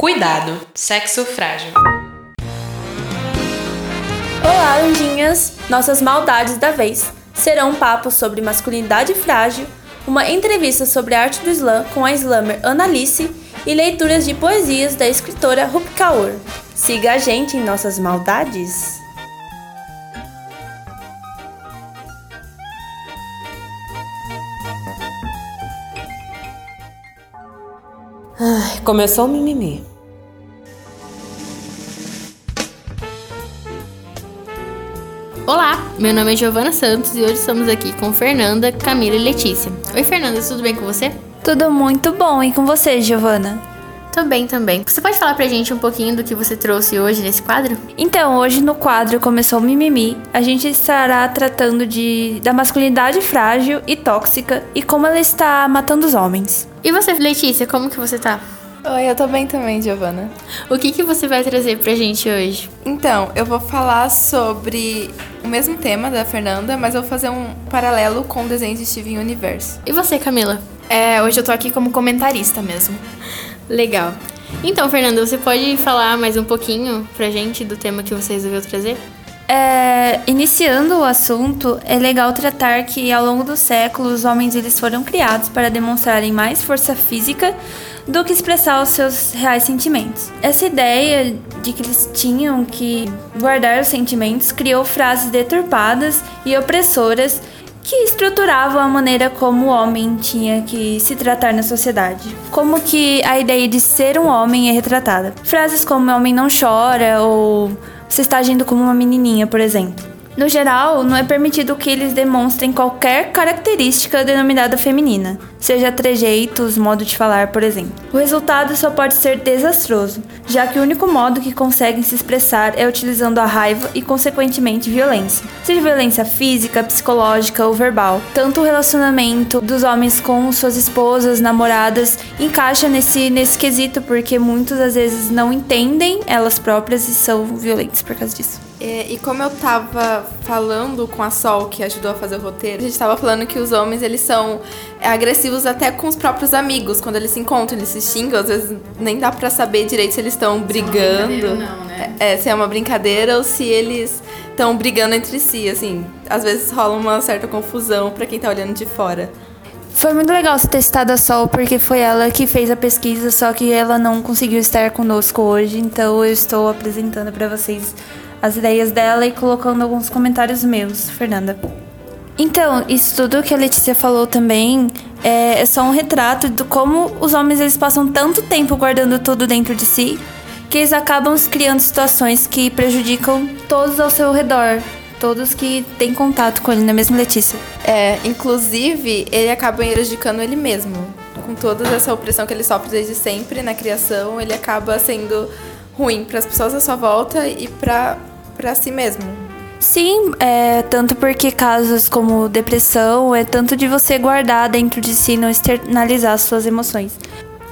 Cuidado, sexo frágil. Olá, lindinhas! Nossas maldades da vez serão um papo sobre masculinidade frágil, uma entrevista sobre a arte do slam com a slammer Annalise e leituras de poesias da escritora Rup Kaur. Siga a gente em nossas maldades! Começou o mimimi. Olá, meu nome é Giovana Santos e hoje estamos aqui com Fernanda, Camila e Letícia. Oi, Fernanda, tudo bem com você? Tudo muito bom, e com você, Giovana? Tô bem também. Você pode falar pra gente um pouquinho do que você trouxe hoje nesse quadro? Então, hoje no quadro Começou o Mimimi, a gente estará tratando de, da masculinidade frágil e tóxica e como ela está matando os homens. E você, Letícia, como que você tá? Oi, eu tô bem também, Giovana. O que, que você vai trazer pra gente hoje? Então, eu vou falar sobre o mesmo tema da Fernanda, mas eu vou fazer um paralelo com o desenho de Steven Universe. E você, Camila? É, hoje eu tô aqui como comentarista mesmo. Legal. Então, Fernanda, você pode falar mais um pouquinho pra gente do tema que você resolveu trazer? É, iniciando o assunto, é legal tratar que ao longo dos séculos os homens eles foram criados para demonstrarem mais força física do que expressar os seus reais sentimentos. Essa ideia de que eles tinham que guardar os sentimentos criou frases deturpadas e opressoras que estruturavam a maneira como o homem tinha que se tratar na sociedade. Como que a ideia de ser um homem é retratada. Frases como homem não chora ou você está agindo como uma menininha, por exemplo. No geral, não é permitido que eles demonstrem qualquer característica denominada feminina, seja trejeitos, modo de falar, por exemplo. O resultado só pode ser desastroso, já que o único modo que conseguem se expressar é utilizando a raiva e, consequentemente, violência. Seja violência física, psicológica ou verbal. Tanto o relacionamento dos homens com suas esposas, namoradas, encaixa nesse, nesse quesito, porque muitos às vezes não entendem elas próprias e são violentos por causa disso. É, e como eu tava falando com a Sol, que ajudou a fazer o roteiro, a gente tava falando que os homens, eles são agressivos até com os próprios amigos. Quando eles se encontram, eles se xingam, às vezes nem dá pra saber direito se eles estão brigando. Não, né? É, se é uma brincadeira ou se eles estão brigando entre si, assim. Às vezes rola uma certa confusão pra quem tá olhando de fora. Foi muito legal você ter citado a Sol, porque foi ela que fez a pesquisa, só que ela não conseguiu estar conosco hoje, então eu estou apresentando para vocês as ideias dela e colocando alguns comentários meus, Fernanda. Então, isso tudo que a Letícia falou também é, é só um retrato de como os homens eles passam tanto tempo guardando tudo dentro de si que eles acabam criando situações que prejudicam todos ao seu redor, todos que têm contato com ele, não é mesmo, Letícia? É, inclusive, ele acaba prejudicando ele mesmo. Com toda essa opressão que ele sofre desde sempre na criação, ele acaba sendo ruim para as pessoas à sua volta e para para si mesmo. Sim, é tanto porque casos como depressão é tanto de você guardar dentro de si, não externalizar suas emoções.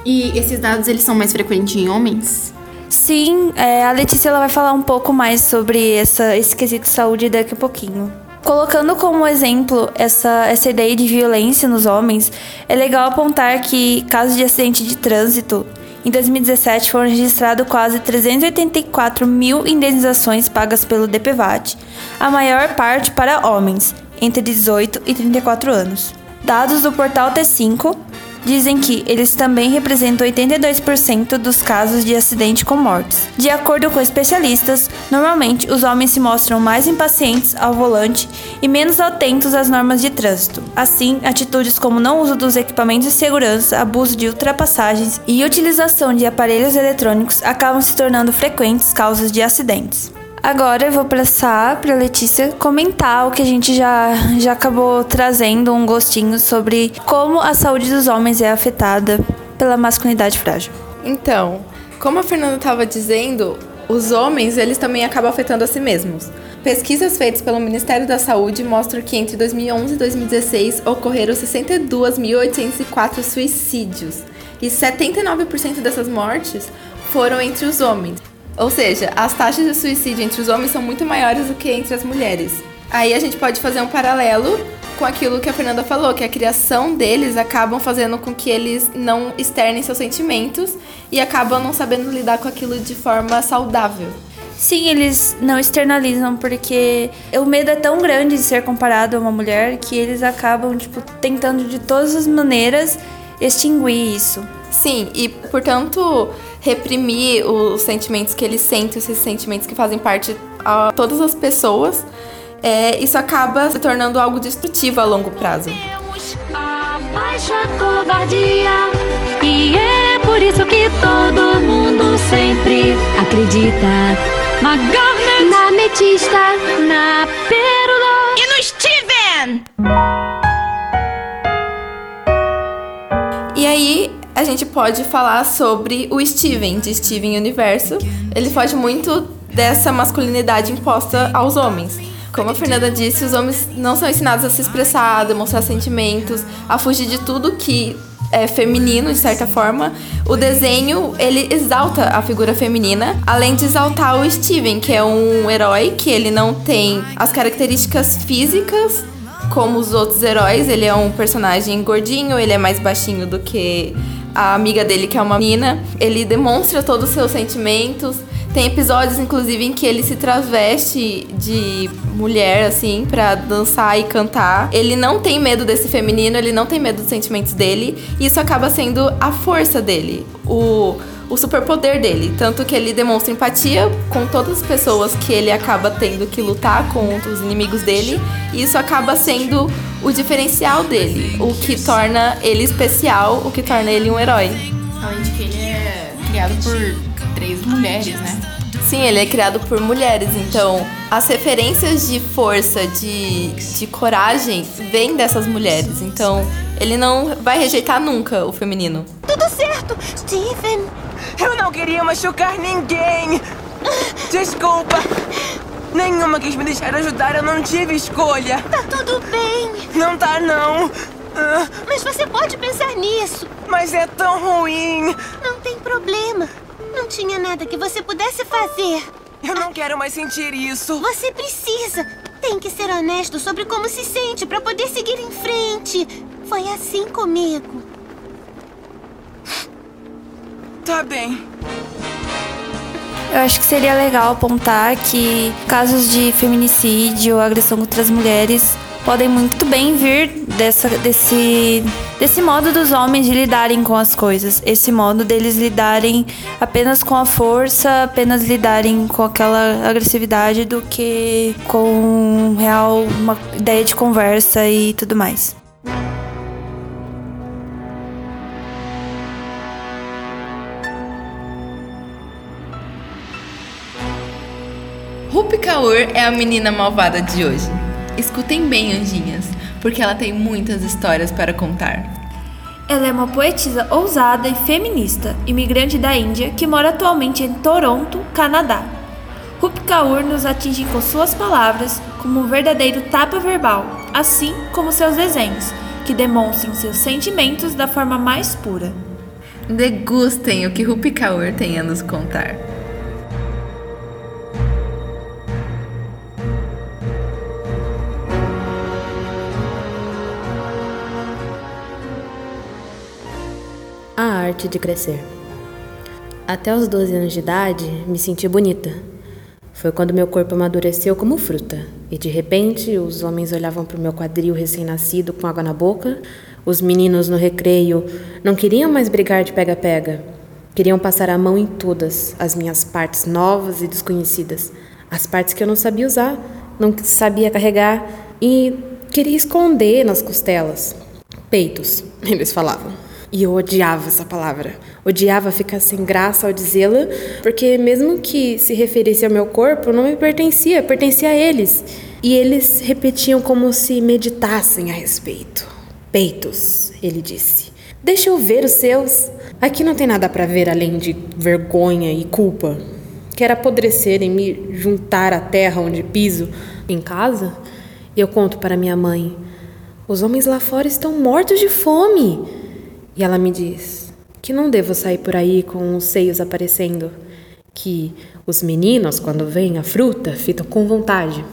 E esses dados eles são mais frequentes em homens? Sim, é, a Letícia ela vai falar um pouco mais sobre essa, esse quesito de saúde daqui a pouquinho. Colocando como exemplo essa, essa ideia de violência nos homens, é legal apontar que casos de acidente de trânsito em 2017 foram registrados quase 384 mil indenizações pagas pelo DPVAT, a maior parte para homens entre 18 e 34 anos. Dados do portal T5 dizem que eles também representam 82% dos casos de acidente com mortes. De acordo com especialistas, normalmente os homens se mostram mais impacientes ao volante e menos atentos às normas de trânsito. Assim, atitudes como não uso dos equipamentos de segurança, abuso de ultrapassagens e utilização de aparelhos eletrônicos acabam se tornando frequentes causas de acidentes. Agora eu vou passar para Letícia comentar o que a gente já, já acabou trazendo um gostinho sobre como a saúde dos homens é afetada pela masculinidade frágil. Então, como a Fernanda estava dizendo, os homens eles também acabam afetando a si mesmos. Pesquisas feitas pelo Ministério da Saúde mostram que entre 2011 e 2016 ocorreram 62.804 suicídios e 79% dessas mortes foram entre os homens. Ou seja, as taxas de suicídio entre os homens são muito maiores do que entre as mulheres. Aí a gente pode fazer um paralelo com aquilo que a Fernanda falou, que a criação deles acabam fazendo com que eles não externem seus sentimentos e acabam não sabendo lidar com aquilo de forma saudável. Sim, eles não externalizam porque o medo é tão grande de ser comparado a uma mulher que eles acabam, tipo, tentando de todas as maneiras extinguir isso. Sim, e portanto, reprimir os sentimentos que eles sentem, esses sentimentos que fazem parte a todas as pessoas, é, isso acaba se tornando algo destrutivo a longo prazo. Baixa covardia E é por isso que todo mundo sempre acredita Garnet, na Metista, na a gente pode falar sobre o Steven, de Steven Universo. Ele foge muito dessa masculinidade imposta aos homens. Como a Fernanda disse, os homens não são ensinados a se expressar, a demonstrar sentimentos, a fugir de tudo que é, feminino, de certa forma, o desenho ele exalta a figura feminina, além de exaltar o Steven, que é um herói que ele não tem as características físicas como os outros heróis. Ele é um personagem gordinho, ele é mais baixinho do que a amiga dele, que é uma menina. Ele demonstra todos os seus sentimentos. Tem episódios, inclusive, em que ele se traveste de mulher, assim, pra dançar e cantar. Ele não tem medo desse feminino, ele não tem medo dos sentimentos dele. E isso acaba sendo a força dele. O o superpoder dele. Tanto que ele demonstra empatia com todas as pessoas que ele acaba tendo que lutar contra os inimigos dele. E isso acaba sendo o diferencial dele. O que torna ele especial, o que torna ele um herói. Além de que ele é criado por três mulheres, né? Sim, ele é criado por mulheres, então as referências de força, de, de coragem, vêm dessas mulheres. Então ele não vai rejeitar nunca o feminino. Tudo certo, Steven. Eu não queria machucar ninguém. Desculpa. Nenhuma quis me deixar ajudar, eu não tive escolha. Tá tudo bem. Não tá, não. Ah, Mas você pode pensar nisso. mas é tão ruim. Não tem problema. Não tinha nada que você pudesse fazer. Eu não quero mais sentir isso. Você precisa. Tem que ser honesto sobre como se sente para poder seguir em frente. Foi assim comigo. Tá bem. Eu acho que seria legal apontar que casos de feminicídio ou agressão contra as mulheres podem muito bem vir dessa, desse, desse modo dos homens de lidarem com as coisas. Esse modo deles lidarem apenas com a força, apenas lidarem com aquela agressividade do que com real uma ideia de conversa e tudo mais. Rupi Kaur é a menina malvada de hoje. Escutem bem, anjinhas, porque ela tem muitas histórias para contar. Ela é uma poetisa ousada e feminista, imigrante da Índia que mora atualmente em Toronto, Canadá. Rup Kaur nos atinge com suas palavras como um verdadeiro tapa verbal, assim como seus desenhos, que demonstram seus sentimentos da forma mais pura. Degustem o que Rupi Kaur tem a nos contar. A arte de crescer. Até os 12 anos de idade, me senti bonita. Foi quando meu corpo amadureceu como fruta, e de repente os homens olhavam para o meu quadril recém-nascido com água na boca, os meninos no recreio não queriam mais brigar de pega-pega. Queriam passar a mão em todas as minhas partes novas e desconhecidas, as partes que eu não sabia usar, não sabia carregar e queria esconder nas costelas. Peitos, eles falavam. E eu odiava essa palavra. Odiava ficar sem graça ao dizê-la, porque mesmo que se referisse ao meu corpo, não me pertencia, pertencia a eles. E eles repetiam como se meditassem a respeito. Peitos, ele disse. Deixa eu ver os seus. Aqui não tem nada para ver além de vergonha e culpa. Quero apodrecer e me juntar à terra onde piso. Em casa, eu conto para minha mãe: os homens lá fora estão mortos de fome. E ela me diz que não devo sair por aí com os seios aparecendo, que os meninos, quando veem a fruta, ficam com vontade.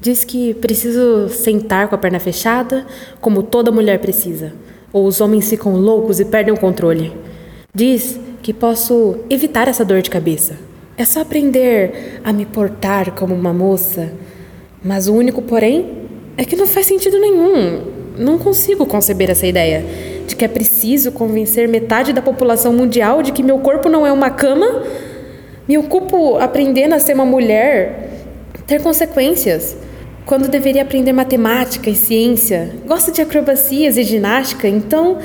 Diz que preciso sentar com a perna fechada, como toda mulher precisa, ou os homens ficam loucos e perdem o controle. Diz que posso evitar essa dor de cabeça. É só aprender a me portar como uma moça. Mas o único porém é que não faz sentido nenhum. Não consigo conceber essa ideia de que é preciso convencer metade da população mundial de que meu corpo não é uma cama. Me ocupo aprendendo a ser uma mulher, ter consequências quando deveria aprender matemática e ciência. Gosto de acrobacias e ginástica, então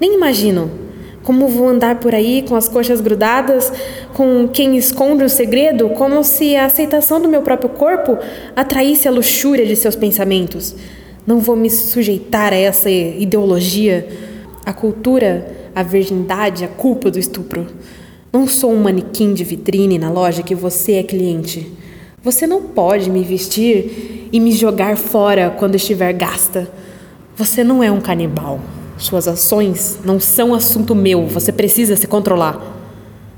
nem imagino como vou andar por aí com as coxas grudadas, com quem esconde o segredo, como se a aceitação do meu próprio corpo atraísse a luxúria de seus pensamentos. Não vou me sujeitar a essa ideologia, a cultura, a virgindade, a culpa do estupro. Não sou um manequim de vitrine na loja que você é cliente. Você não pode me vestir e me jogar fora quando estiver gasta. Você não é um canibal. Suas ações não são assunto meu. Você precisa se controlar.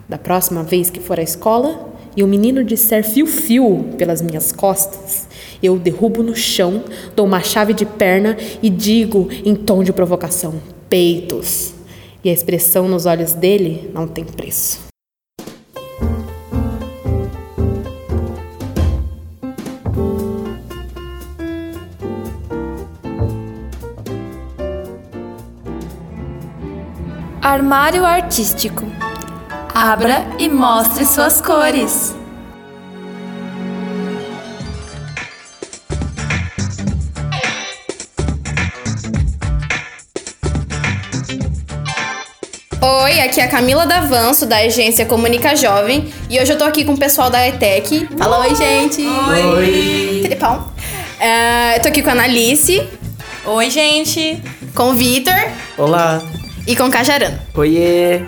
Da próxima vez que for à escola e o menino disser fio-fio pelas minhas costas, eu derrubo no chão, dou uma chave de perna e digo em tom de provocação: peitos. E a expressão nos olhos dele não tem preço. Armário artístico. Abra e mostre suas cores. Oi, aqui é a Camila Davanço, da agência Comunica Jovem. E hoje eu tô aqui com o pessoal da ETEC. Fala oi, gente! Oi! Tripão. É, eu tô aqui com a Analice. Oi, gente. Com o Vitor. Olá. E com o Cajarano. Oiê.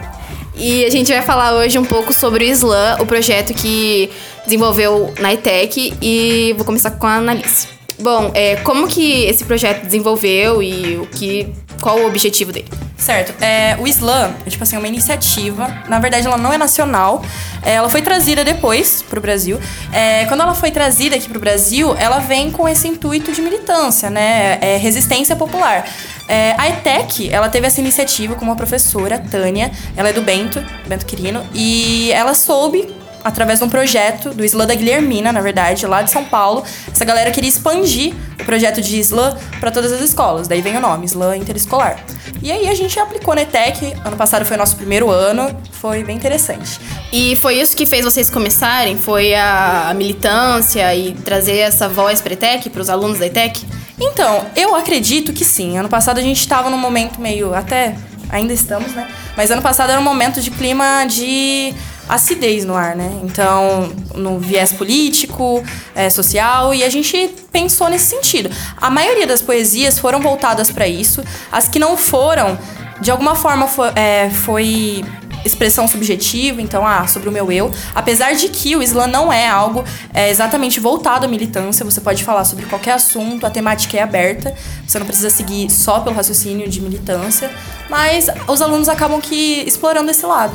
E a gente vai falar hoje um pouco sobre o Slam, o projeto que desenvolveu na ETEC. E vou começar com a Analice. Bom, é, como que esse projeto desenvolveu e o que, qual o objetivo dele? Certo. É, o Slam é tipo assim, uma iniciativa. Na verdade, ela não é nacional. É, ela foi trazida depois pro Brasil. É, quando ela foi trazida aqui pro Brasil, ela vem com esse intuito de militância, né? É, resistência popular. É, a ETEC, ela teve essa iniciativa com uma professora, Tânia. Ela é do Bento, Bento Quirino. E ela soube através de um projeto do Slam da Guilhermina, na verdade, lá de São Paulo. Essa galera queria expandir o projeto de Slam para todas as escolas. Daí vem o nome, Slam Interescolar. E aí a gente aplicou na ETEC. Ano passado foi o nosso primeiro ano. Foi bem interessante. E foi isso que fez vocês começarem? Foi a militância e trazer essa voz para a ETEC, para os alunos da ETEC? Então, eu acredito que sim. Ano passado a gente estava num momento meio. Até ainda estamos, né? Mas ano passado era um momento de clima de acidez no ar, né? Então, no viés político, é, social, e a gente pensou nesse sentido. A maioria das poesias foram voltadas para isso. As que não foram, de alguma forma, foi, é, foi expressão subjetiva, então, ah, sobre o meu eu. Apesar de que o slam não é algo é, exatamente voltado à militância, você pode falar sobre qualquer assunto, a temática é aberta, você não precisa seguir só pelo raciocínio de militância, mas os alunos acabam que explorando esse lado.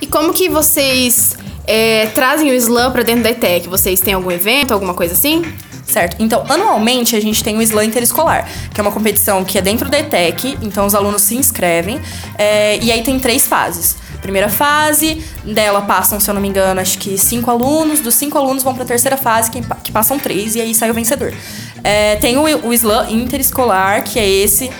E como que vocês é, trazem o slam para dentro da ETEC? Vocês têm algum evento, alguma coisa assim? Certo. Então, anualmente a gente tem o Slam Interescolar, que é uma competição que é dentro da ETEC, então os alunos se inscrevem, é, e aí tem três fases. Primeira fase, dela passam, se eu não me engano, acho que cinco alunos, dos cinco alunos vão para a terceira fase, que, que, passam três, e aí sai o vencedor. É, tem o, o Slam Interescolar, que é esse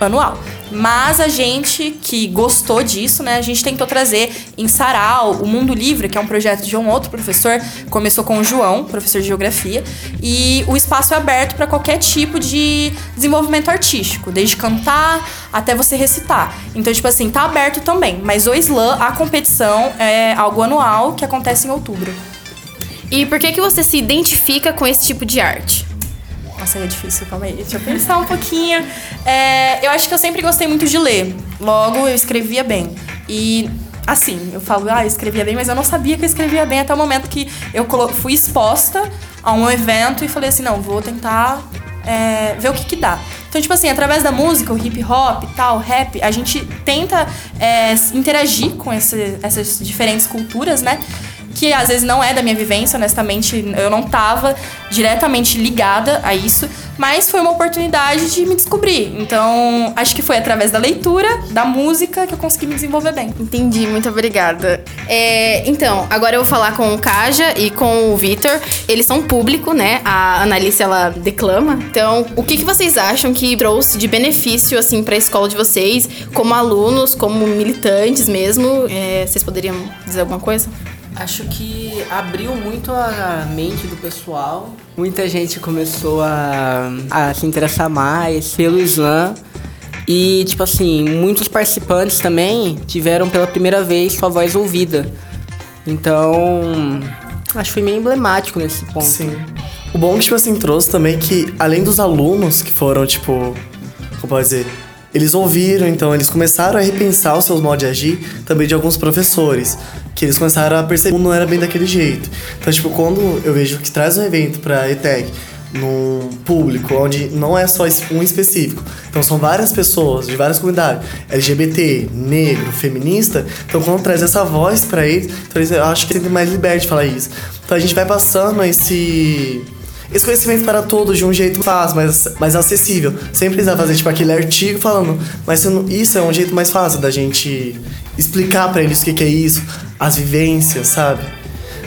anual. Mas a gente que gostou disso, né, a gente tentou trazer em Sarau o Mundo Livre, que é um projeto de um outro professor, começou com o João, professor de geografia, e o espaço é aberto para qualquer tipo de desenvolvimento artístico, desde cantar até você recitar. Então, tipo assim, tá aberto também, mas o slam, a competição é algo anual que acontece em outubro. E por que que você se identifica com esse tipo de arte? Nossa, é difícil, calma aí. Deixa eu pensar um pouquinho. É, eu acho que eu sempre gostei muito de ler. Logo, eu escrevia bem. E, assim, eu falo, ah, eu escrevia bem, mas eu não sabia que eu escrevia bem até o momento que eu fui exposta a um evento e falei assim, não, vou tentar é, ver o que que dá. Então, tipo assim, através da música, o hip hop tal, rap, a gente tenta é, interagir com esse, essas diferentes culturas, né? Que às vezes não é da minha vivência, honestamente, eu não tava diretamente ligada a isso, mas foi uma oportunidade de me descobrir. Então, acho que foi através da leitura, da música, que eu consegui me desenvolver bem. Entendi, muito obrigada. É, então, agora eu vou falar com o Kaja e com o Vitor. Eles são público, né? A Analice, ela declama. Então, o que, que vocês acham que trouxe de benefício, assim, pra escola de vocês, como alunos, como militantes mesmo? É, vocês poderiam dizer alguma coisa? Acho que abriu muito a mente do pessoal. Muita gente começou a, a se interessar mais pelo Islã. E, tipo assim, muitos participantes também tiveram pela primeira vez sua voz ouvida. Então, acho que foi meio emblemático nesse ponto. Sim. O bom que, tipo assim, trouxe também que, além dos alunos que foram, tipo, como pode dizer, eles ouviram, então eles começaram a repensar os seus modos de agir, também de alguns professores, que eles começaram a perceber que não era bem daquele jeito. Então, tipo, quando eu vejo que traz um evento pra ETEC, num público onde não é só um específico. Então são várias pessoas de várias comunidades, LGBT, negro, feminista. Então quando traz essa voz para eles, então eles, eu acho que tem mais liberdade de falar isso. Então a gente vai passando esse esse conhecimento para todos de um jeito fácil, mais, mais acessível. Sem precisar fazer tipo aquele artigo falando, mas isso é um jeito mais fácil da gente explicar para eles o que, que é isso, as vivências, sabe?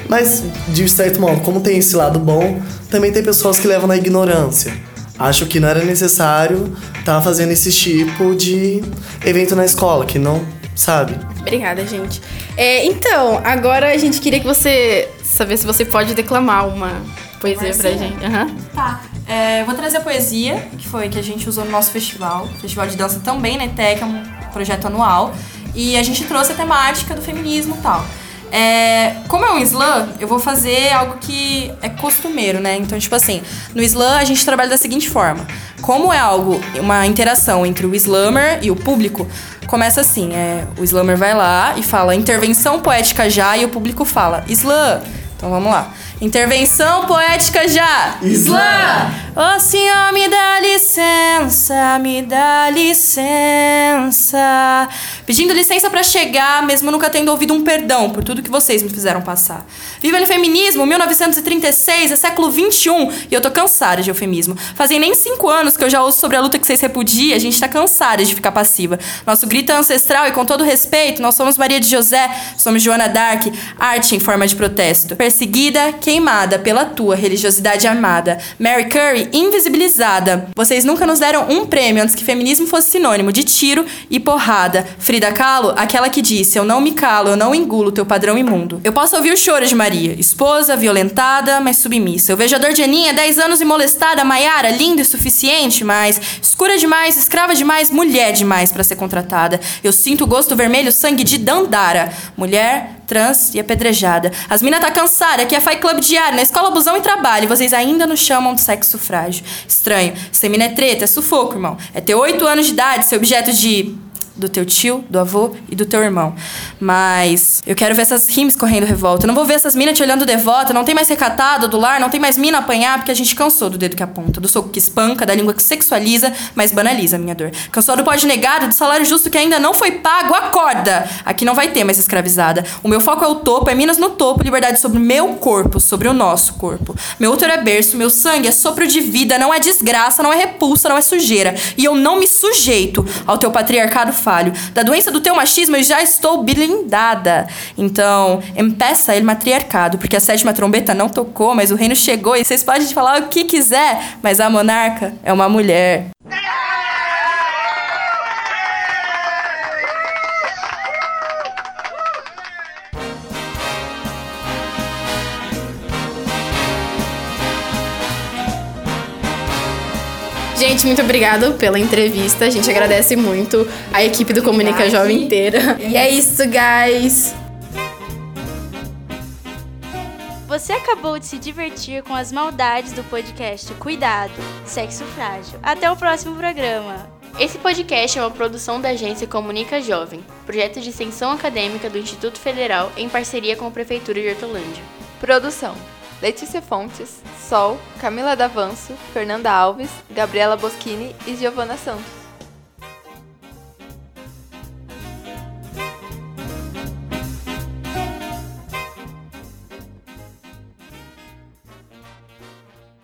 Mas, de certo modo, como tem esse lado bom, também tem pessoas que levam na ignorância. Acho que não era necessário estar tá fazendo esse tipo de evento na escola, que não, sabe? Obrigada, gente. É, então, agora a gente queria que você saber se você pode declamar uma poesia pra gente. Uhum. Tá. É, vou trazer a poesia, que foi que a gente usou no nosso festival. Festival de dança também, né? TEC, é um projeto anual. E a gente trouxe a temática do feminismo e tal. É, como é um slam, eu vou fazer algo que é costumeiro, né? Então, tipo assim, no slam a gente trabalha da seguinte forma: como é algo, uma interação entre o slammer e o público, começa assim: é, o slammer vai lá e fala intervenção poética já, e o público fala slam. Então vamos lá. Intervenção poética já! Slam! Ô oh, senhor, me dá licença, me dá licença. Pedindo licença para chegar, mesmo nunca tendo ouvido um perdão por tudo que vocês me fizeram passar. Viva o feminismo, 1936, é século 21 e eu tô cansada de eufemismo. Fazem nem cinco anos que eu já ouço sobre a luta que vocês repudiam, a gente tá cansada de ficar passiva. Nosso grito é ancestral e com todo respeito, nós somos Maria de José, somos Joana Dark, arte em forma de protesto. Perseguida, queimada pela tua religiosidade armada. Mary Curry, invisibilizada. Vocês nunca nos deram um prêmio antes que feminismo fosse sinônimo de tiro e porrada. Frida Kahlo, aquela que disse: Eu não me calo, eu não engulo teu padrão imundo. Eu posso ouvir o choro de Maria, esposa, violentada, mas submissa. Eu vejo a dor de Aninha, 10 anos e molestada, Maiara, linda e suficiente, mas escura demais, escrava demais, mulher demais para ser contratada. Eu sinto o gosto vermelho, sangue de Dandara. Mulher, trans e apedrejada. As minas tá cansada, aqui é Fight Club diário, na escola abusão e trabalho, e vocês ainda nos chamam de sexo frágil. Estranho. Ser mina é treta, é sufoco, irmão. É ter oito anos de idade, ser objeto de do teu tio, do avô e do teu irmão. Mas eu quero ver essas rimes correndo revolta. Eu não vou ver essas minas te olhando devota. Não tem mais recatado do lar, não tem mais mina apanhar, porque a gente cansou do dedo que aponta, do soco que espanca, da língua que sexualiza, mas banaliza a minha dor. Cansou do pode negado, do salário justo que ainda não foi pago. Acorda! Aqui não vai ter mais escravizada. O meu foco é o topo, é Minas no topo, liberdade sobre o meu corpo, sobre o nosso corpo. Meu útero é berço, meu sangue é sopro de vida, não é desgraça, não é repulsa, não é sujeira. E eu não me sujeito ao teu patriarcado falho. Da doença do teu machismo eu já estou blindada. Então, empeça ele matriarcado, porque a sétima trombeta não tocou, mas o reino chegou e vocês podem falar o que quiser, mas a monarca é uma mulher. Gente, muito obrigado pela entrevista. A gente agradece muito a equipe do Comunica Jovem inteira. E é isso, guys. Você acabou de se divertir com as maldades do podcast Cuidado, Sexo Frágil. Até o próximo programa. Esse podcast é uma produção da agência Comunica Jovem, projeto de extensão acadêmica do Instituto Federal em parceria com a Prefeitura de Hortolândia. Produção Letícia Fontes, Sol, Camila Davanço, Fernanda Alves, Gabriela Boschini e Giovana Santos.